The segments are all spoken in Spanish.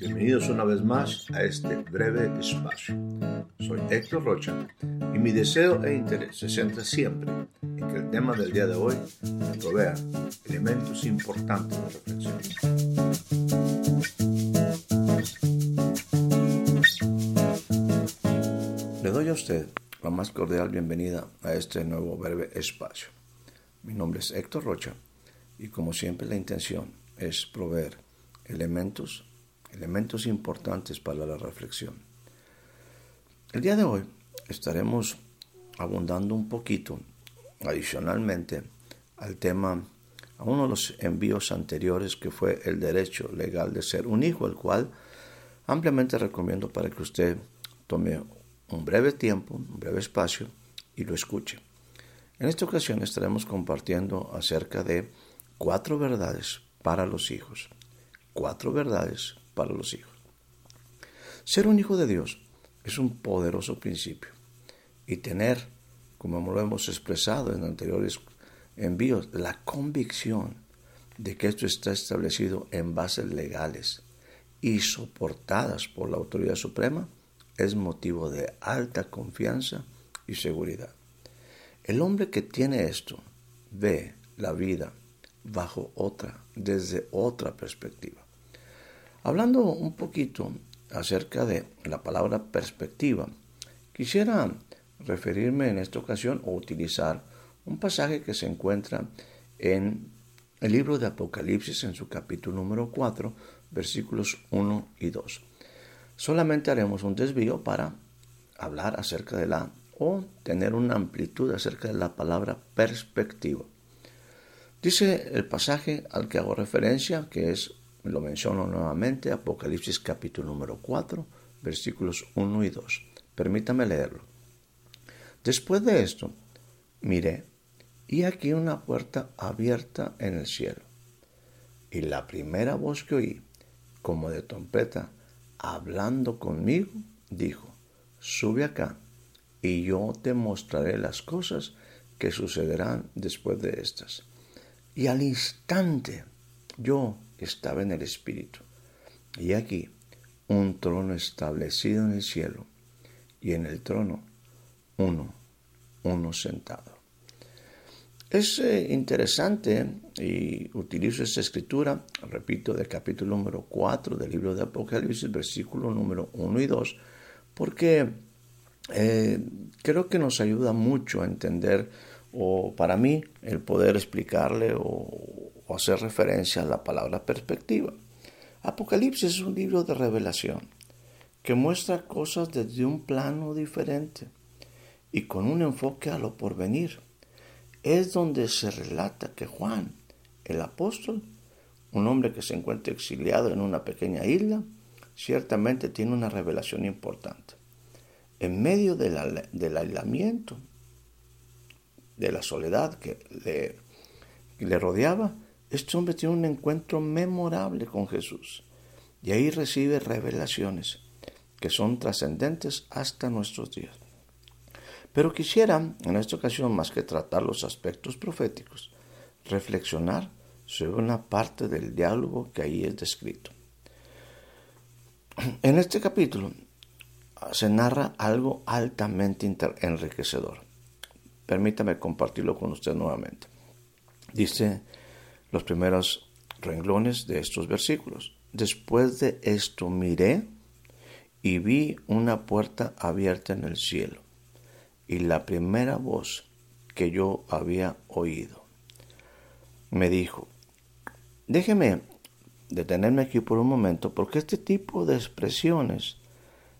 Bienvenidos una vez más a este breve espacio. Soy Héctor Rocha y mi deseo e interés se centra siempre en que el tema del día de hoy me provea elementos importantes de reflexión. Le doy a usted la más cordial bienvenida a este nuevo breve espacio. Mi nombre es Héctor Rocha y como siempre la intención es proveer elementos, elementos importantes para la reflexión. El día de hoy estaremos abundando un poquito adicionalmente al tema, a uno de los envíos anteriores que fue el derecho legal de ser un hijo, el cual ampliamente recomiendo para que usted tome un breve tiempo, un breve espacio y lo escuche. En esta ocasión estaremos compartiendo acerca de cuatro verdades para los hijos. Cuatro verdades para los hijos. Ser un hijo de Dios es un poderoso principio y tener, como lo hemos expresado en anteriores envíos, la convicción de que esto está establecido en bases legales y soportadas por la autoridad suprema es motivo de alta confianza y seguridad. El hombre que tiene esto ve la vida bajo otra, desde otra perspectiva. Hablando un poquito acerca de la palabra perspectiva, quisiera referirme en esta ocasión o utilizar un pasaje que se encuentra en el libro de Apocalipsis en su capítulo número 4, versículos 1 y 2. Solamente haremos un desvío para hablar acerca de la o tener una amplitud acerca de la palabra perspectiva. Dice el pasaje al que hago referencia, que es, lo menciono nuevamente, Apocalipsis capítulo número 4, versículos 1 y 2. Permítame leerlo. Después de esto, miré, y aquí una puerta abierta en el cielo. Y la primera voz que oí, como de trompeta, hablando conmigo, dijo, sube acá, y yo te mostraré las cosas que sucederán después de estas. Y al instante yo estaba en el Espíritu. Y aquí un trono establecido en el cielo, y en el trono uno, uno sentado. Es eh, interesante y utilizo esta escritura, repito, del capítulo número 4 del libro de Apocalipsis, versículo número 1 y 2, porque eh, creo que nos ayuda mucho a entender, o para mí, el poder explicarle o, hacer referencia a la palabra perspectiva. Apocalipsis es un libro de revelación que muestra cosas desde un plano diferente y con un enfoque a lo porvenir es donde se relata que Juan, el apóstol, un hombre que se encuentra exiliado en una pequeña isla, ciertamente tiene una revelación importante. En medio del, aislamiento, de la soledad que le, rodeaba, este hombre tiene un encuentro memorable con Jesús y ahí recibe revelaciones que son trascendentes hasta nuestros días. Pero quisiera, en esta ocasión, más que tratar los aspectos proféticos, reflexionar sobre una parte del diálogo que ahí es descrito. En este capítulo se narra algo altamente enriquecedor. Permítame compartirlo con usted nuevamente. Dice los primeros renglones de estos versículos. Después de esto miré y vi una puerta abierta en el cielo y la primera voz que yo había oído. Me dijo, déjeme detenerme aquí por un momento porque este tipo de expresiones,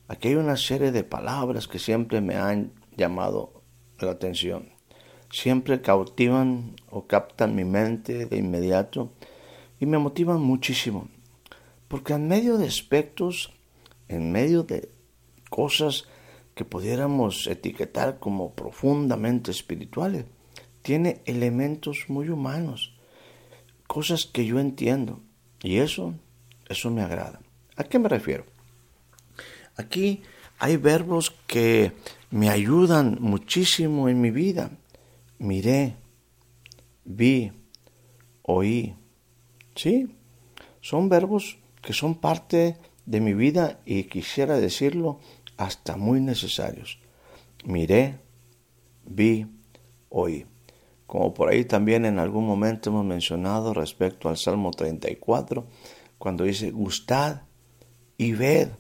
aquí hay una serie de palabras que siempre me han llamado la atención, siempre cautivan o captan mi mente de inmediato y me motivan muchísimo, porque en medio de aspectos, en medio de cosas que pudiéramos etiquetar como profundamente espirituales. Tiene elementos muy humanos, cosas que yo entiendo. Y eso, eso me agrada. ¿A qué me refiero? Aquí hay verbos que me ayudan muchísimo en mi vida. Miré, vi, oí. ¿Sí? son verbos que son parte de mi vida y quisiera decirlo hasta muy necesarios. Miré, vi, oí. Como por ahí también en algún momento hemos mencionado respecto al Salmo 34, cuando dice, gustad y ved,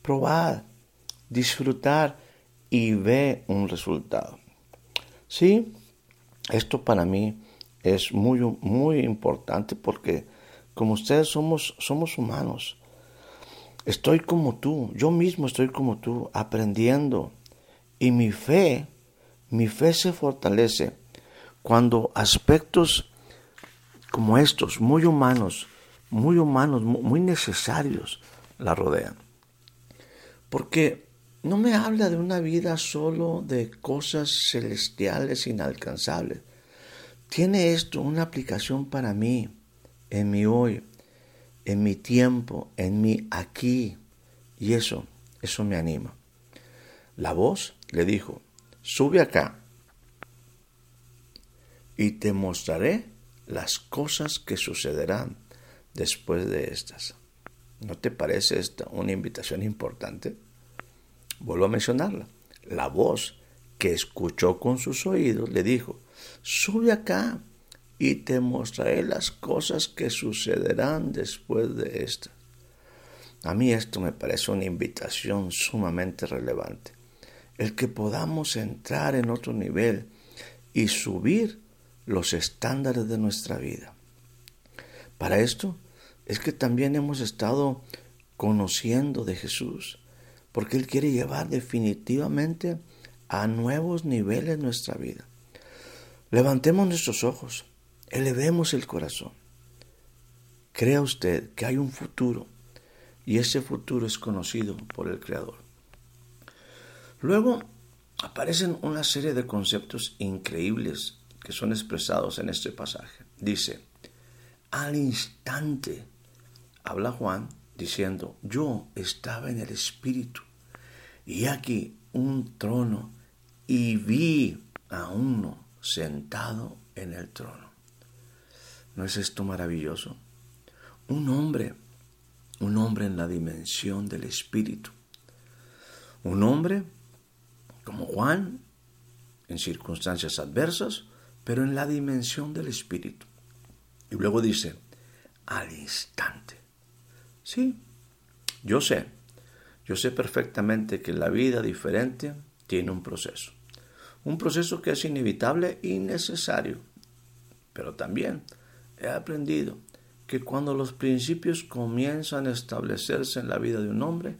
probad, disfrutar y ve un resultado. Sí, esto para mí es muy, muy importante porque como ustedes somos, somos humanos. Estoy como tú, yo mismo estoy como tú, aprendiendo. Y mi fe, mi fe se fortalece cuando aspectos como estos, muy humanos, muy humanos, muy necesarios, la rodean. Porque no me habla de una vida solo de cosas celestiales inalcanzables. Tiene esto una aplicación para mí, en mi hoy, en mi tiempo, en mi aquí. Y eso, eso me anima. La voz le dijo, sube acá y te mostraré las cosas que sucederán después de estas. ¿No te parece esta una invitación importante? Vuelvo a mencionarla. La voz que escuchó con sus oídos le dijo, sube acá y te mostraré las cosas que sucederán después de estas. A mí esto me parece una invitación sumamente relevante. El que podamos entrar en otro nivel y subir los estándares de nuestra vida. Para esto es que también hemos estado conociendo de Jesús, porque Él quiere llevar definitivamente a nuevos niveles nuestra vida. Levantemos nuestros ojos, elevemos el corazón. Crea usted que hay un futuro y ese futuro es conocido por el Creador. Luego aparecen una serie de conceptos increíbles que son expresados en este pasaje. Dice, al instante, habla Juan diciendo, yo estaba en el Espíritu y aquí un trono y vi a uno sentado en el trono. ¿No es esto maravilloso? Un hombre, un hombre en la dimensión del Espíritu. Un hombre como Juan, en circunstancias adversas, pero en la dimensión del Espíritu. Y luego dice, al instante. Sí, yo sé, yo sé perfectamente que la vida diferente tiene un proceso. Un proceso que es inevitable y necesario. Pero también he aprendido que cuando los principios comienzan a establecerse en la vida de un hombre,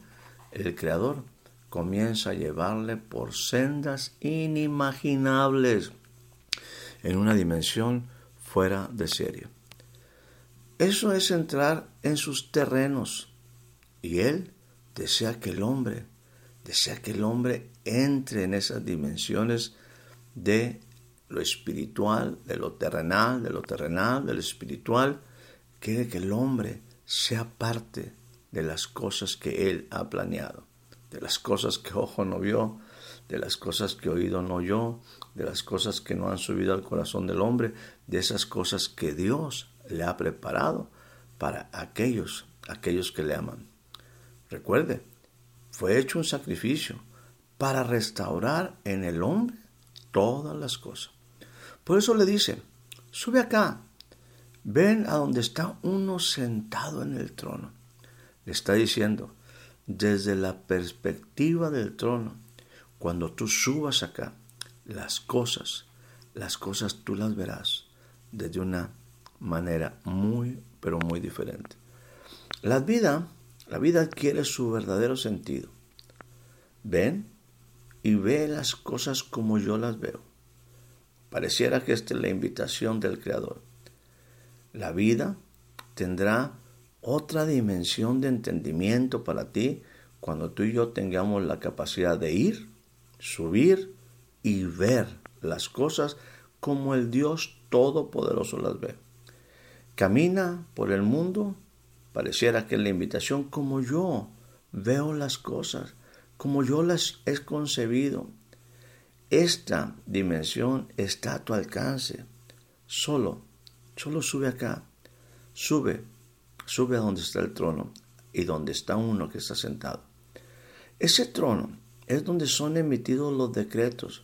el Creador comienza a llevarle por sendas inimaginables en una dimensión fuera de serie. Eso es entrar en sus terrenos. Y Él desea que el hombre, desea que el hombre entre en esas dimensiones de lo espiritual, de lo terrenal, de lo terrenal, de lo espiritual. Quiere que el hombre sea parte de las cosas que Él ha planeado, de las cosas que ojo no vio, de las cosas que oído no oyó, de las cosas que no han subido al corazón del hombre, de esas cosas que Dios le ha preparado para aquellos, aquellos que le aman. Recuerde, fue hecho un sacrificio para restaurar en el hombre todas las cosas. Por eso le dice, sube acá, ven a donde está uno sentado en el trono. Le está diciendo, desde la perspectiva del trono, cuando tú subas acá, las cosas, las cosas tú las verás desde una manera muy, pero muy diferente. La vida, la vida adquiere su verdadero sentido. Ven y ve las cosas como yo las veo. Pareciera que esta es la invitación del Creador. La vida tendrá otra dimensión de entendimiento para ti cuando tú y yo tengamos la capacidad de ir, subir y ver las cosas como el Dios Todopoderoso las ve. Camina por el mundo, pareciera que la invitación como yo veo las cosas, como yo las he concebido. Esta dimensión está a tu alcance. Solo, solo sube acá. Sube, sube a donde está el trono y donde está uno que está sentado. Ese trono es donde son emitidos los decretos,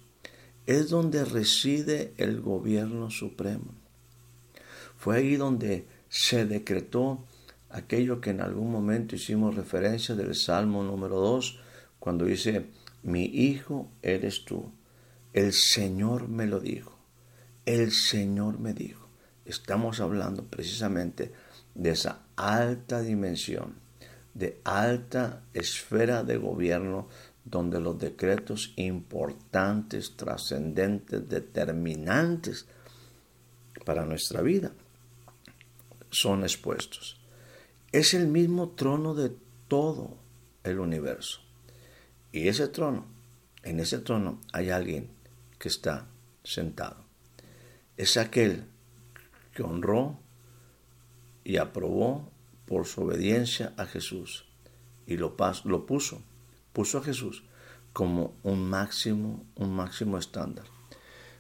es donde reside el gobierno supremo. Fue ahí donde se decretó aquello que en algún momento hicimos referencia del Salmo número 2, cuando dice, mi hijo eres tú. El Señor me lo dijo. El Señor me dijo. Estamos hablando precisamente de esa alta dimensión, de alta esfera de gobierno donde los decretos importantes, trascendentes, determinantes para nuestra vida son expuestos. Es el mismo trono de todo el universo. Y ese trono, en ese trono hay alguien que está sentado. Es aquel que honró y aprobó por su obediencia a Jesús y lo, puso, puso a Jesús como un máximo, un máximo estándar.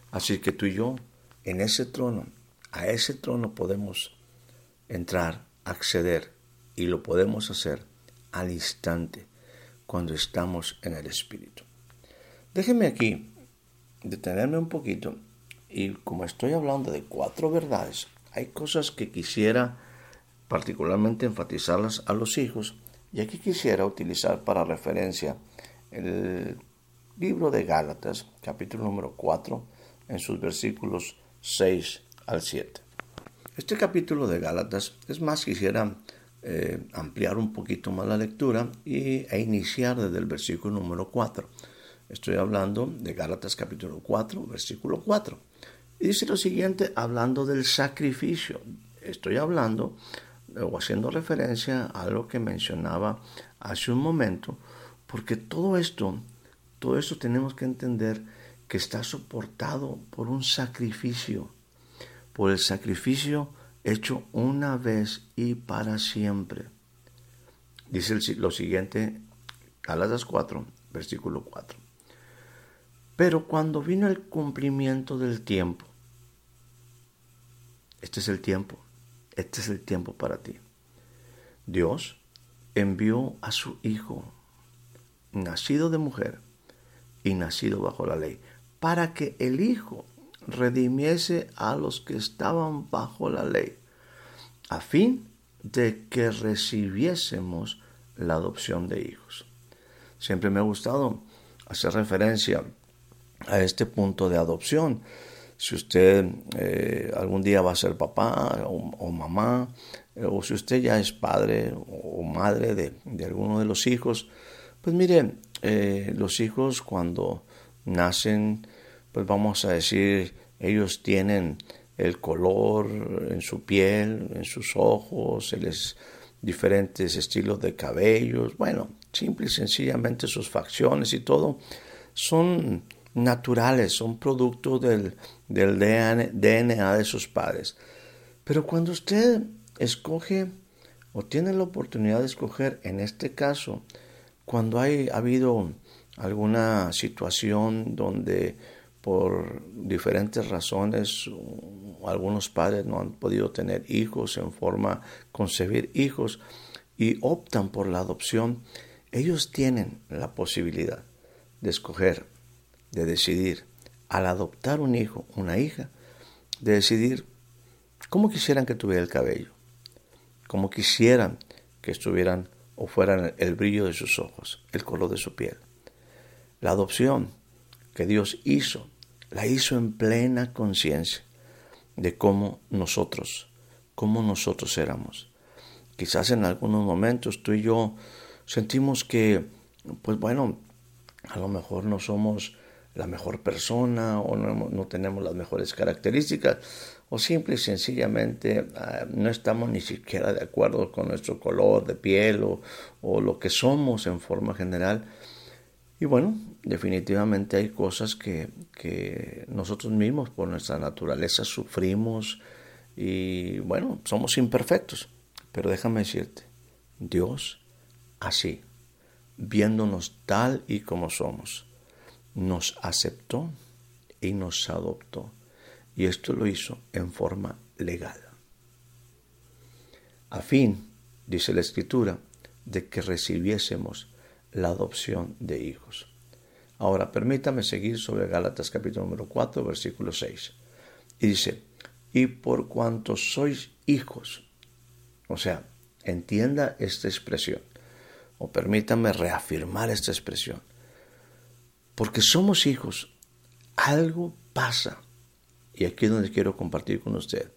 Así que tú y yo, en ese trono, a ese trono podemos entrar, acceder y lo podemos hacer al instante cuando estamos en el Espíritu. Déjenme aquí detenerme un poquito y como estoy hablando de cuatro verdades, hay cosas que quisiera particularmente enfatizarlas a los hijos y aquí quisiera utilizar para referencia el libro de Gálatas, capítulo número 4, en sus versículos 6 al 7. Este capítulo de Gálatas, es más, quisiera eh, ampliar un poquito más la lectura y, e iniciar desde el versículo número 4. Estoy hablando de Gálatas capítulo 4, versículo 4. Y dice lo siguiente, hablando del sacrificio. Estoy hablando o haciendo referencia a lo que mencionaba hace un momento, porque todo esto, todo esto tenemos que entender que está soportado por un sacrificio, por el sacrificio hecho una vez y para siempre. Dice lo siguiente, Gálatas 4, versículo 4. Pero cuando vino el cumplimiento del tiempo, este es el tiempo, este es el tiempo para ti. Dios envió a su Hijo, nacido de mujer y nacido bajo la ley, para que el Hijo redimiese a los que estaban bajo la ley, a fin de que recibiésemos la adopción de hijos. Siempre me ha gustado hacer referencia a este punto de adopción, si usted eh, algún día va a ser papá o, mamá, eh, o si usted ya es padre o madre de, alguno de los hijos, pues mire, eh, los hijos cuando nacen, pues vamos a decir, ellos tienen el color en su piel, en sus ojos, les diferentes estilos de cabellos, bueno, simple y sencillamente sus facciones y todo, son naturales, son producto del, del DNA de sus padres. Pero cuando usted escoge o tiene la oportunidad de escoger, en este caso, cuando hay, ha habido alguna situación donde por diferentes razones algunos padres no han podido tener hijos en forma concebir hijos y optan por la adopción, ellos tienen la posibilidad de escoger de decidir, al adoptar un hijo, una hija, de decidir cómo quisieran que tuviera el cabello, cómo quisieran que estuvieran o fueran el brillo de sus ojos, el color de su piel. La adopción que Dios hizo, la hizo en plena conciencia de cómo nosotros, cómo nosotros éramos. Quizás en algunos momentos tú y yo sentimos que, pues bueno, a lo mejor no somos la mejor persona o no, tenemos las mejores características o simple y sencillamente ah, no estamos ni siquiera de acuerdo con nuestro color de piel o, o lo que somos en forma general. Y bueno, definitivamente hay cosas que, que nosotros mismos por nuestra naturaleza sufrimos y bueno, somos imperfectos. Pero déjame decirte, Dios así, viéndonos tal y como somos, nos aceptó y nos adoptó. Y esto lo hizo en forma legal. A fin dice la Escritura, de que recibiésemos la adopción de hijos. Ahora, permítame seguir sobre Gálatas capítulo número 4, versículo 6. Y dice, y por cuanto sois hijos, o sea, entienda esta expresión, o permítame reafirmar esta expresión, porque somos hijos, algo pasa. Y aquí es donde quiero compartir con usted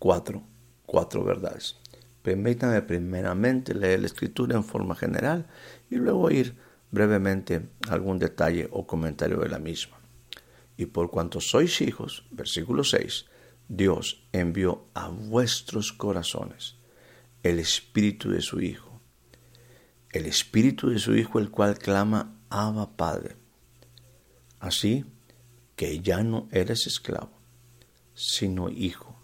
cuatro, cuatro verdades. Permítame primeramente leer la escritura en forma general y luego ir brevemente a algún detalle o comentario de la misma. Y por cuanto sois hijos, versículo 6, Dios envió a vuestros corazones el espíritu de su Hijo, el espíritu de su Hijo el cual clama, Abba Padre. Así que ya no eres esclavo, sino hijo.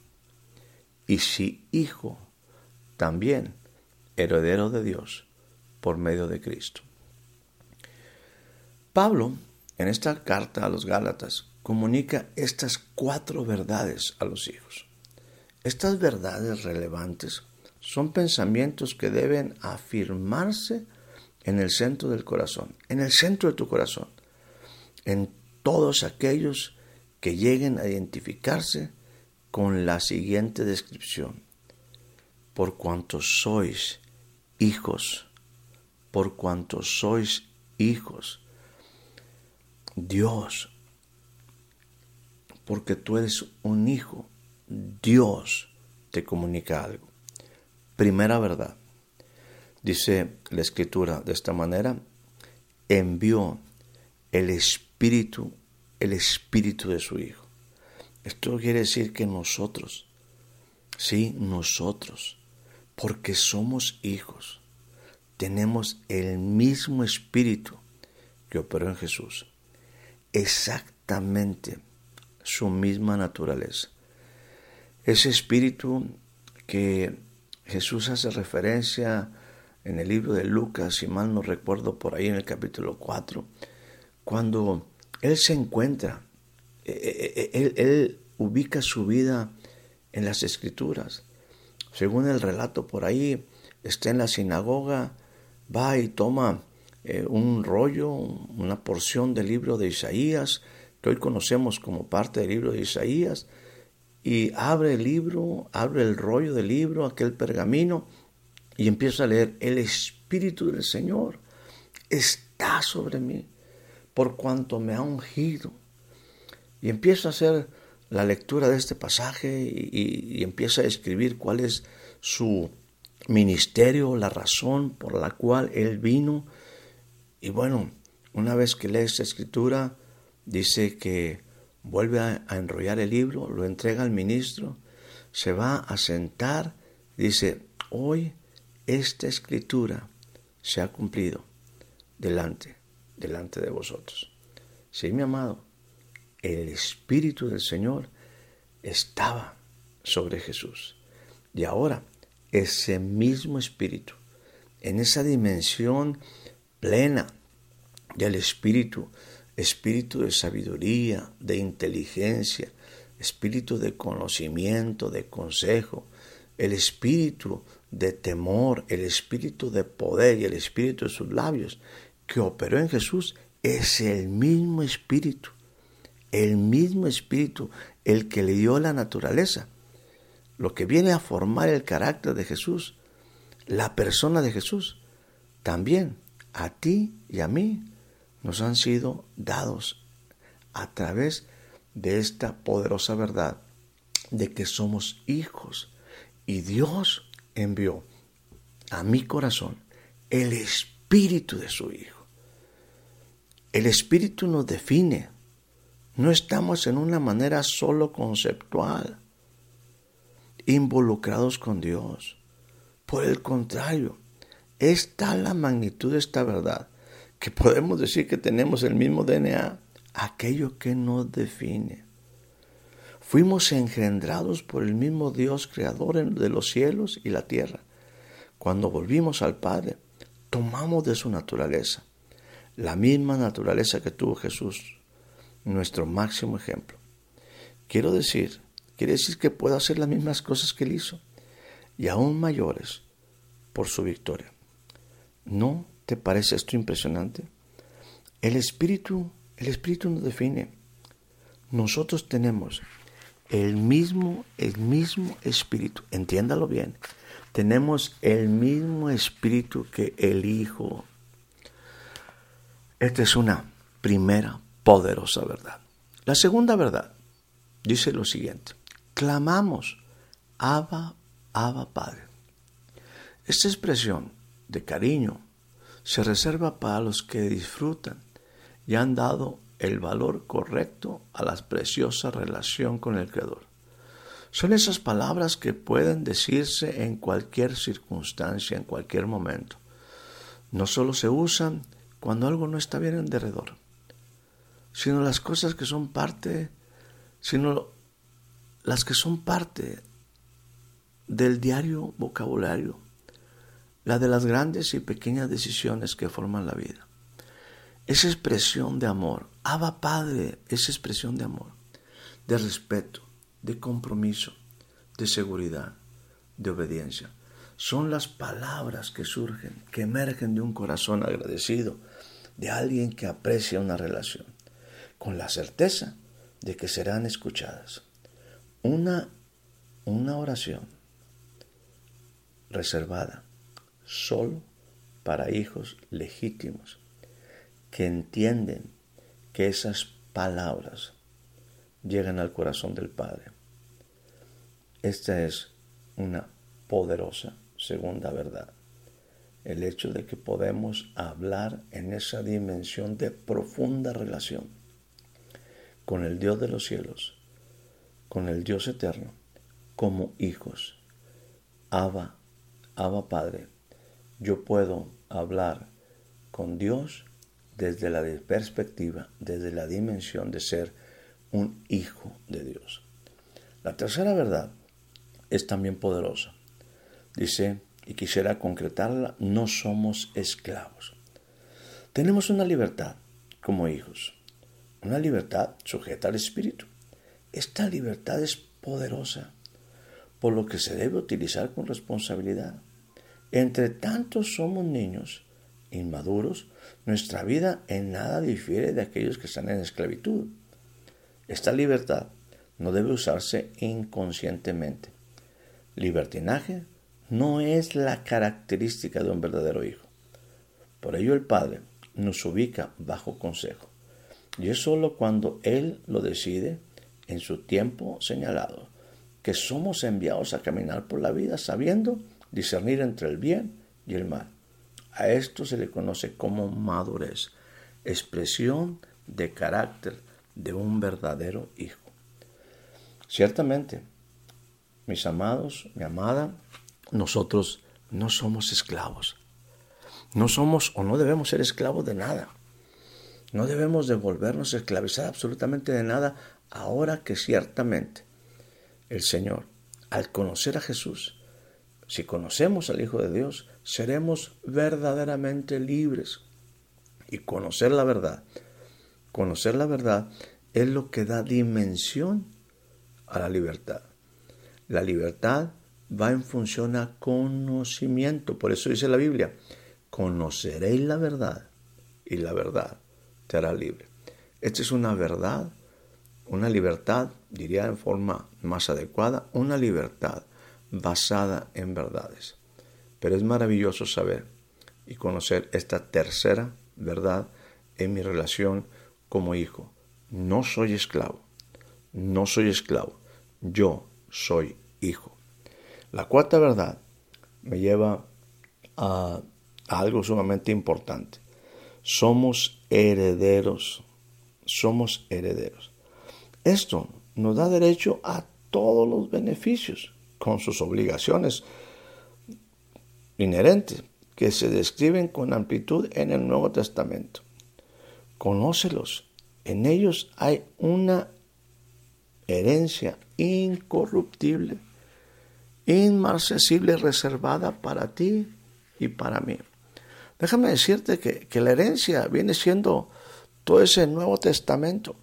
Y si hijo, también heredero de Dios por medio de Cristo. Pablo, en esta carta a los Gálatas, comunica estas cuatro verdades a los hijos. Estas verdades relevantes son pensamientos que deben afirmarse en el centro del corazón, en el centro de tu corazón, en todos aquellos que lleguen a identificarse con la siguiente descripción por cuanto sois hijos, por cuanto sois hijos. Dios, porque tú eres un hijo, Dios te comunica algo. Primera verdad, dice la escritura de esta manera, envió el Espíritu, el Espíritu de su Hijo. Esto quiere decir que nosotros, sí, nosotros, porque somos hijos. Tenemos el mismo espíritu que operó en Jesús. Exactamente su misma naturaleza. Ese espíritu que Jesús hace referencia en el libro de Lucas, si mal no recuerdo, por ahí en el capítulo 4, cuando Él se encuentra, e, e, e, él, él ubica su vida en las escrituras según el relato por ahí, está en la sinagoga, va y toma eh, un rollo, una porción del libro de Isaías, que hoy conocemos como parte del libro de Isaías, y abre el libro, abre el rollo del libro, aquel pergamino, y empieza a leer, el Espíritu del Señor está sobre mí, por cuanto me ha ungido. Y empieza a hacer la lectura de este pasaje y, empieza a escribir cuál es su ministerio, la razón por la cual él vino. Y bueno, una vez que lee esta escritura, dice que vuelve a, a, enrollar el libro, lo entrega al ministro, se va a sentar, dice, hoy esta escritura se ha cumplido delante, delante de vosotros. Sí, mi amado, el Espíritu del Señor estaba sobre Jesús. Y ahora, ese mismo Espíritu, en esa dimensión plena del Espíritu, espíritu de sabiduría, de inteligencia, espíritu de conocimiento, de consejo, el espíritu de temor, el espíritu de poder y el espíritu de sus labios que operó en Jesús es el mismo espíritu el mismo espíritu, el que le dio la naturaleza, lo que viene a formar el carácter de Jesús, la persona de Jesús, también a ti y a mí nos han sido dados a través de esta poderosa verdad de que somos hijos y Dios envió a mi corazón el espíritu de su Hijo. El espíritu nos define, no estamos en una manera solo conceptual, involucrados con Dios. Por el contrario, es tal la magnitud de esta verdad que podemos decir que tenemos el mismo DNA, aquello que nos define. Fuimos engendrados por el mismo Dios creador de los cielos y la tierra. Cuando volvimos al Padre, tomamos de su naturaleza, la misma naturaleza que tuvo Jesús nuestro máximo ejemplo. Quiero decir, quiere decir que puedo hacer las mismas cosas que él hizo y aún mayores, por su victoria. ¿No te parece esto impresionante? El Espíritu, el Espíritu nos define. Nosotros tenemos el mismo, el mismo Espíritu. Entiéndalo bien. Tenemos el mismo Espíritu que el Hijo. Esta es una primera poderosa verdad. La segunda verdad dice lo siguiente. Clamamos, Abba, Abba Padre. Esta expresión de cariño se reserva para los que disfrutan y han dado el valor correcto a la preciosa relación con el Creador. Son esas palabras que pueden decirse en cualquier circunstancia, en cualquier momento. No solo se usan cuando algo no está bien en derredor, sino las cosas que son parte, sino las que son parte del diario vocabulario, la de las grandes y pequeñas decisiones que forman la vida. Esa expresión de amor, Abba Padre, esa expresión de amor, de respeto, de compromiso, de seguridad, de obediencia. Son las palabras que surgen, que emergen de un corazón agradecido, de alguien que aprecia una relación, con la certeza de que serán escuchadas. Una, una oración reservada solo para hijos legítimos que entienden que esas palabras llegan al corazón del Padre. Esta es una poderosa segunda verdad. El hecho de que podemos hablar en esa dimensión de profunda relación con el Dios de los cielos, con el Dios eterno, como hijos. Abba, Abba Padre, yo puedo hablar con Dios desde la perspectiva, desde la dimensión de ser un hijo de Dios. La tercera verdad es también poderosa. Dice, y quisiera concretarla, no somos esclavos. Tenemos una libertad como hijos, una libertad sujeta al Espíritu. Esta libertad es poderosa, por lo que se debe utilizar con responsabilidad. Entre tanto somos niños inmaduros, nuestra vida en nada difiere de aquellos que están en esclavitud. Esta libertad no debe usarse inconscientemente. Libertinaje no es la característica de un verdadero hijo. Por ello el Padre nos ubica bajo consejo. Y es sólo cuando Él lo decide, en su tiempo señalado, que somos enviados a caminar por la vida sabiendo discernir entre el bien y el mal. A esto se le conoce como madurez, expresión de carácter de un verdadero hijo. Ciertamente, mis amados, mi amada, nosotros no somos esclavos. No somos o no debemos ser esclavos de nada. No debemos devolvernos a esclavizar absolutamente de nada ahora que ciertamente el Señor, al conocer a Jesús, si conocemos al Hijo de Dios, seremos verdaderamente libres. Y conocer la verdad, conocer la verdad es lo que da dimensión a la libertad. La libertad va en función a conocimiento. Por eso dice la Biblia, conoceréis la verdad y la verdad te libre. Esta es una verdad, una libertad, diría en forma más adecuada, una libertad basada en verdades. Pero es maravilloso saber y conocer esta tercera verdad en mi relación como hijo. No soy esclavo, no soy esclavo, yo soy hijo. La cuarta verdad me lleva a, algo sumamente importante. Somos herederos, somos herederos. Esto nos da derecho a todos los beneficios con sus obligaciones inherentes que se describen con amplitud en el Nuevo Testamento. Conócelos. En ellos hay una herencia incorruptible, inmarcesible, reservada para ti y para mí. Déjame decirte que, la herencia viene siendo todo ese Nuevo Testamento.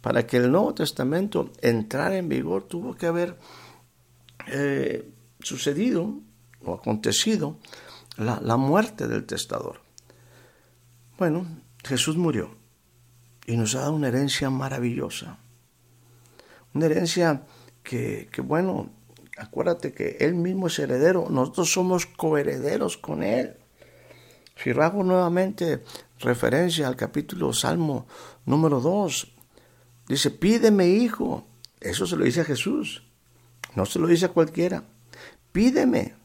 para que el Nuevo Testamento entrara en vigor tuvo que haber eh, sucedido o acontecido la, la muerte del testador. Bueno, Jesús murió y nos ha dado una herencia maravillosa. Una herencia que, que, bueno, acuérdate que Él mismo es heredero, nosotros somos coherederos con Él. Si hago nuevamente referencia al capítulo Salmo número 2, dice, pídeme hijo. Eso se lo dice a Jesús, no se lo dice a cualquiera. Pídeme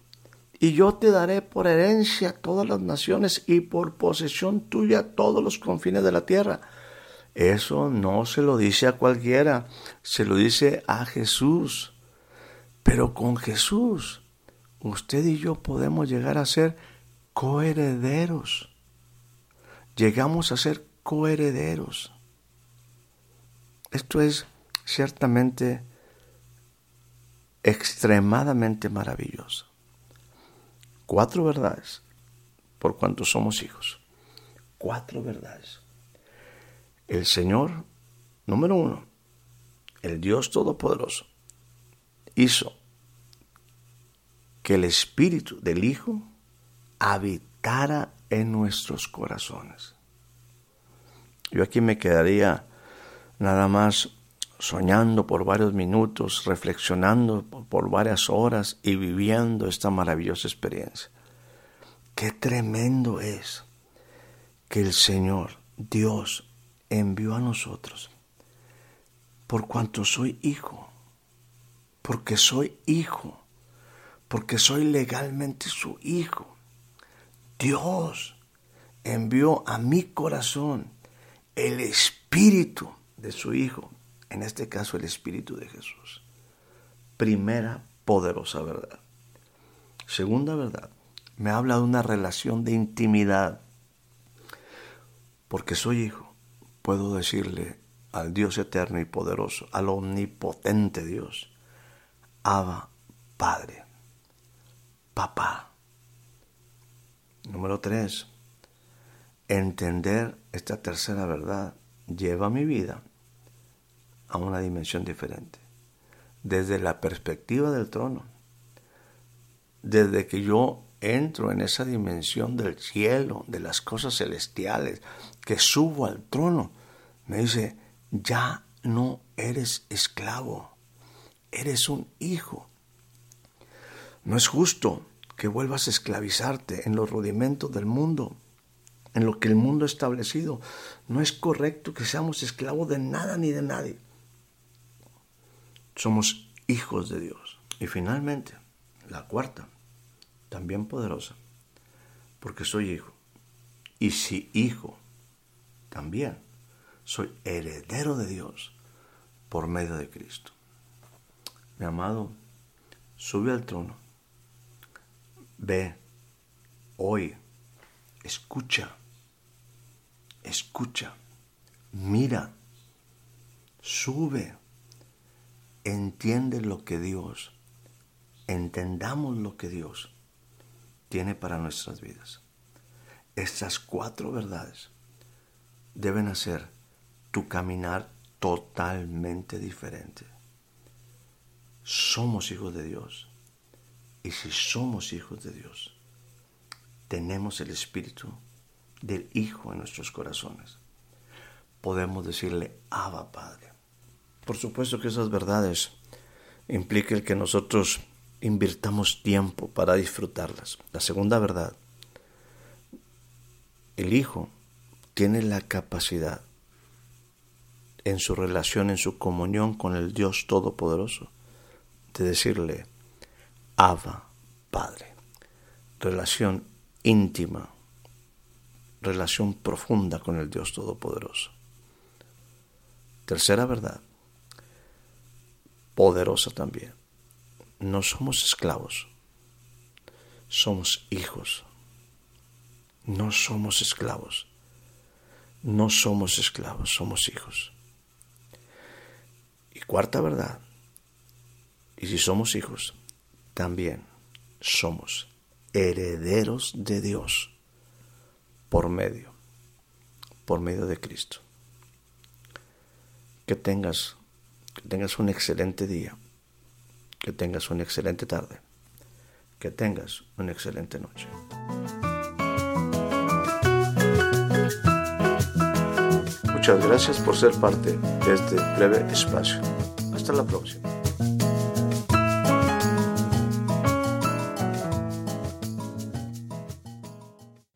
y yo te daré por herencia todas las naciones y por posesión tuya todos los confines de la tierra. Eso no se lo dice a cualquiera, se lo dice a Jesús. Pero con Jesús, usted y yo podemos llegar a ser coherederos. Llegamos a ser coherederos. Esto es ciertamente extremadamente maravilloso. Cuatro verdades por cuanto somos hijos. Cuatro verdades. El Señor, número uno, el Dios Todopoderoso, hizo que el Espíritu del Hijo habitara en nuestros corazones. Yo aquí me quedaría nada más soñando por varios minutos, reflexionando por varias horas y viviendo esta maravillosa experiencia. Qué tremendo es que el Señor, Dios, envió a nosotros por cuanto soy hijo, porque soy hijo, porque soy legalmente su hijo. Dios envió a mi corazón el espíritu de su hijo, en este caso el espíritu de Jesús. Primera poderosa verdad. Segunda verdad, me habla de una relación de intimidad, porque soy hijo puedo decirle al Dios eterno y poderoso, al omnipotente Dios, Abba, Padre, Papá. Número tres, entender esta tercera verdad lleva mi vida a una dimensión diferente, desde la perspectiva del trono, desde que yo entro en esa dimensión del cielo, de las cosas celestiales, que subo al trono, me dice, ya no eres esclavo, eres un hijo. No es justo que vuelvas a esclavizarte en los rudimentos del mundo, en lo que el mundo ha establecido. No es correcto que seamos esclavos de nada ni de nadie. Somos hijos de Dios. Y finalmente, la cuarta, también poderosa, porque soy hijo. Y si hijo, también soy heredero de Dios por medio de Cristo. Amado, sube al trono, ve, oye, escucha, escucha, mira, sube, entiende lo que Dios, entendamos lo que Dios tiene para nuestras vidas. Estas cuatro verdades deben hacer tu caminar totalmente diferente. Somos hijos de Dios. Y si somos hijos de Dios, tenemos el espíritu del Hijo en nuestros corazones. Podemos decirle, Abba Padre. Por supuesto que esas verdades implican que nosotros invirtamos tiempo para disfrutarlas. La segunda verdad, el Hijo tiene la capacidad en su relación, en su comunión con el Dios Todopoderoso, de decirle, Abba, Padre. Relación íntima, relación profunda con el Dios Todopoderoso. Tercera verdad, poderosa también no somos esclavos, somos hijos. No somos esclavos, no somos esclavos, somos hijos. Y cuarta verdad, y si somos hijos, también somos herederos de Dios por medio, por medio de Cristo. Que tengas, que tengas un excelente día que tengas una excelente tarde. Que tengas una excelente noche. Muchas gracias por ser parte de este breve espacio. Hasta la próxima.